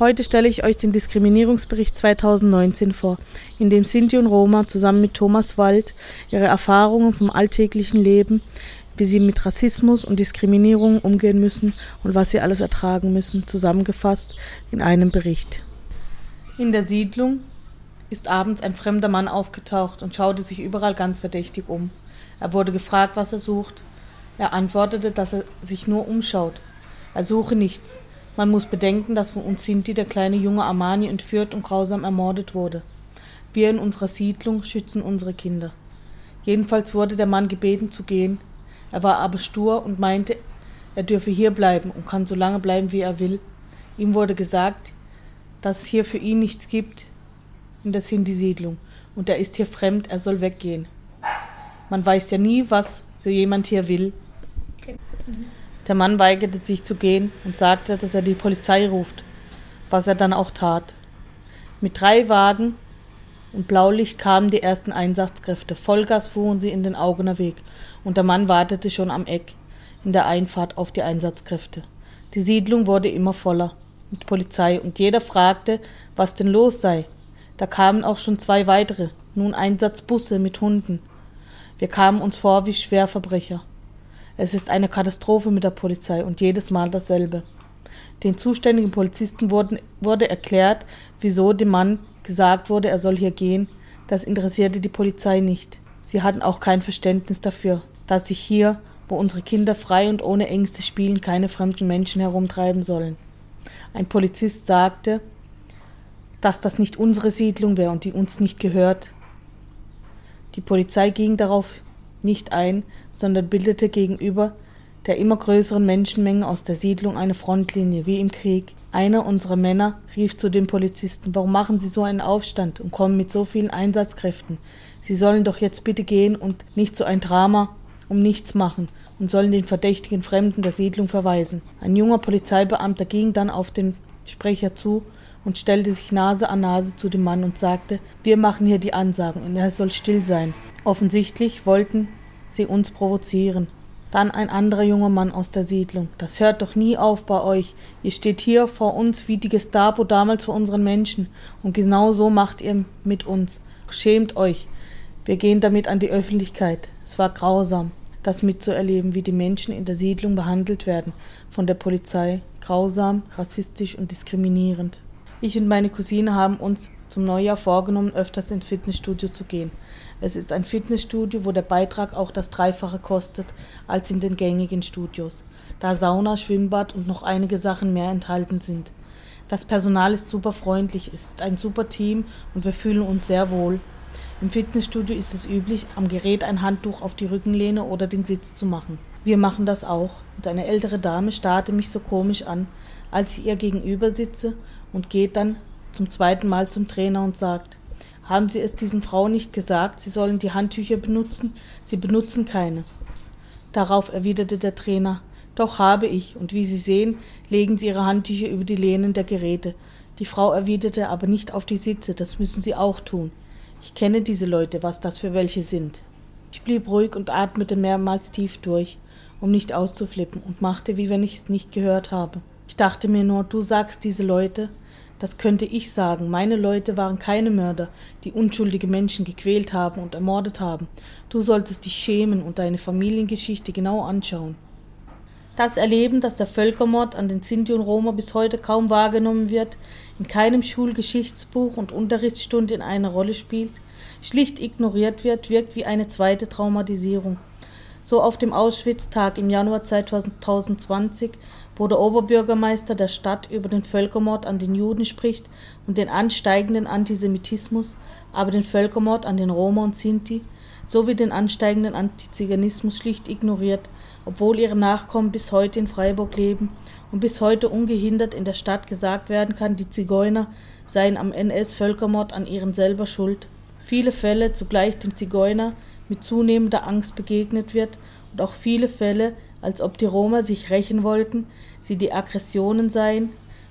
Heute stelle ich euch den Diskriminierungsbericht 2019 vor, in dem Sinti und Roma zusammen mit Thomas Wald ihre Erfahrungen vom alltäglichen Leben, wie sie mit Rassismus und Diskriminierung umgehen müssen und was sie alles ertragen müssen, zusammengefasst in einem Bericht. In der Siedlung ist abends ein fremder Mann aufgetaucht und schaute sich überall ganz verdächtig um. Er wurde gefragt, was er sucht. Er antwortete, dass er sich nur umschaut. Er suche nichts. Man muss bedenken, dass von uns Sinti der kleine junge Armani entführt und grausam ermordet wurde. Wir in unserer Siedlung schützen unsere Kinder. Jedenfalls wurde der Mann gebeten zu gehen. Er war aber stur und meinte, er dürfe hier bleiben und kann so lange bleiben, wie er will. Ihm wurde gesagt, dass es hier für ihn nichts gibt in der Sinti-Siedlung und er ist hier fremd, er soll weggehen. Man weiß ja nie, was so jemand hier will. Der Mann weigerte sich zu gehen und sagte, dass er die Polizei ruft, was er dann auch tat. Mit drei Wagen und Blaulicht kamen die ersten Einsatzkräfte. Vollgas fuhren sie in den Augener Weg und der Mann wartete schon am Eck in der Einfahrt auf die Einsatzkräfte. Die Siedlung wurde immer voller mit Polizei und jeder fragte, was denn los sei. Da kamen auch schon zwei weitere, nun Einsatzbusse mit Hunden. Wir kamen uns vor wie Schwerverbrecher. Es ist eine Katastrophe mit der Polizei und jedes Mal dasselbe. Den zuständigen Polizisten wurden, wurde erklärt, wieso dem Mann gesagt wurde, er soll hier gehen. Das interessierte die Polizei nicht. Sie hatten auch kein Verständnis dafür, dass sich hier, wo unsere Kinder frei und ohne Ängste spielen, keine fremden Menschen herumtreiben sollen. Ein Polizist sagte, dass das nicht unsere Siedlung wäre und die uns nicht gehört. Die Polizei ging darauf nicht ein, sondern bildete gegenüber der immer größeren Menschenmenge aus der Siedlung eine Frontlinie, wie im Krieg. Einer unserer Männer rief zu den Polizisten, warum machen Sie so einen Aufstand und kommen mit so vielen Einsatzkräften? Sie sollen doch jetzt bitte gehen und nicht so ein Drama um nichts machen und sollen den verdächtigen Fremden der Siedlung verweisen. Ein junger Polizeibeamter ging dann auf den Sprecher zu und stellte sich Nase an Nase zu dem Mann und sagte, wir machen hier die Ansagen und er soll still sein. Offensichtlich wollten sie uns provozieren. Dann ein anderer junger Mann aus der Siedlung. Das hört doch nie auf bei euch. Ihr steht hier vor uns wie die Gestapo damals vor unseren Menschen. Und genau so macht ihr mit uns. Schämt euch. Wir gehen damit an die Öffentlichkeit. Es war grausam, das mitzuerleben, wie die Menschen in der Siedlung behandelt werden von der Polizei. Grausam, rassistisch und diskriminierend. Ich und meine Cousine haben uns zum Neujahr vorgenommen, öfters ins Fitnessstudio zu gehen. Es ist ein Fitnessstudio, wo der Beitrag auch das Dreifache kostet als in den gängigen Studios, da Sauna, Schwimmbad und noch einige Sachen mehr enthalten sind. Das Personal ist super freundlich, ist ein super Team und wir fühlen uns sehr wohl. Im Fitnessstudio ist es üblich, am Gerät ein Handtuch auf die Rückenlehne oder den Sitz zu machen. Wir machen das auch und eine ältere Dame starrte mich so komisch an, als ich ihr gegenüber sitze und geht dann zum zweiten Mal zum Trainer und sagt, haben Sie es diesen Frauen nicht gesagt, sie sollen die Handtücher benutzen? Sie benutzen keine. Darauf erwiderte der Trainer, doch habe ich, und wie Sie sehen, legen Sie Ihre Handtücher über die Lehnen der Geräte. Die Frau erwiderte aber nicht auf die Sitze, das müssen Sie auch tun. Ich kenne diese Leute, was das für welche sind. Ich blieb ruhig und atmete mehrmals tief durch, um nicht auszuflippen, und machte, wie wenn ich es nicht gehört habe. Ich dachte mir nur, du sagst diese Leute, das könnte ich sagen. Meine Leute waren keine Mörder, die unschuldige Menschen gequält haben und ermordet haben. Du solltest dich schämen und deine Familiengeschichte genau anschauen. Das Erleben, dass der Völkermord an den Sinti und Roma bis heute kaum wahrgenommen wird, in keinem Schulgeschichtsbuch und Unterrichtsstunde in einer Rolle spielt, schlicht ignoriert wird, wirkt wie eine zweite Traumatisierung. So auf dem Auschwitz-Tag im Januar 2020 wo der Oberbürgermeister der Stadt über den Völkermord an den Juden spricht und den ansteigenden Antisemitismus, aber den Völkermord an den Roma und Sinti sowie den ansteigenden Antiziganismus schlicht ignoriert, obwohl ihre Nachkommen bis heute in Freiburg leben und bis heute ungehindert in der Stadt gesagt werden kann, die Zigeuner seien am NS-Völkermord an ihren selber schuld. Viele Fälle zugleich dem Zigeuner mit zunehmender Angst begegnet wird und auch viele Fälle als ob die Roma sich rächen wollten, sie die Aggressionen seien.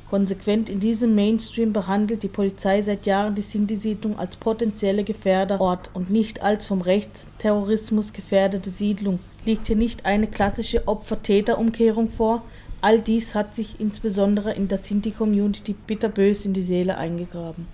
Konsequent in diesem Mainstream behandelt die Polizei seit Jahren die Sinti-Siedlung als potenzielle Gefährderort und nicht als vom Rechtsterrorismus gefährdete Siedlung. Liegt hier nicht eine klassische Opfer-Täter-Umkehrung vor? All dies hat sich insbesondere in der Sinti-Community bitterbös in die Seele eingegraben.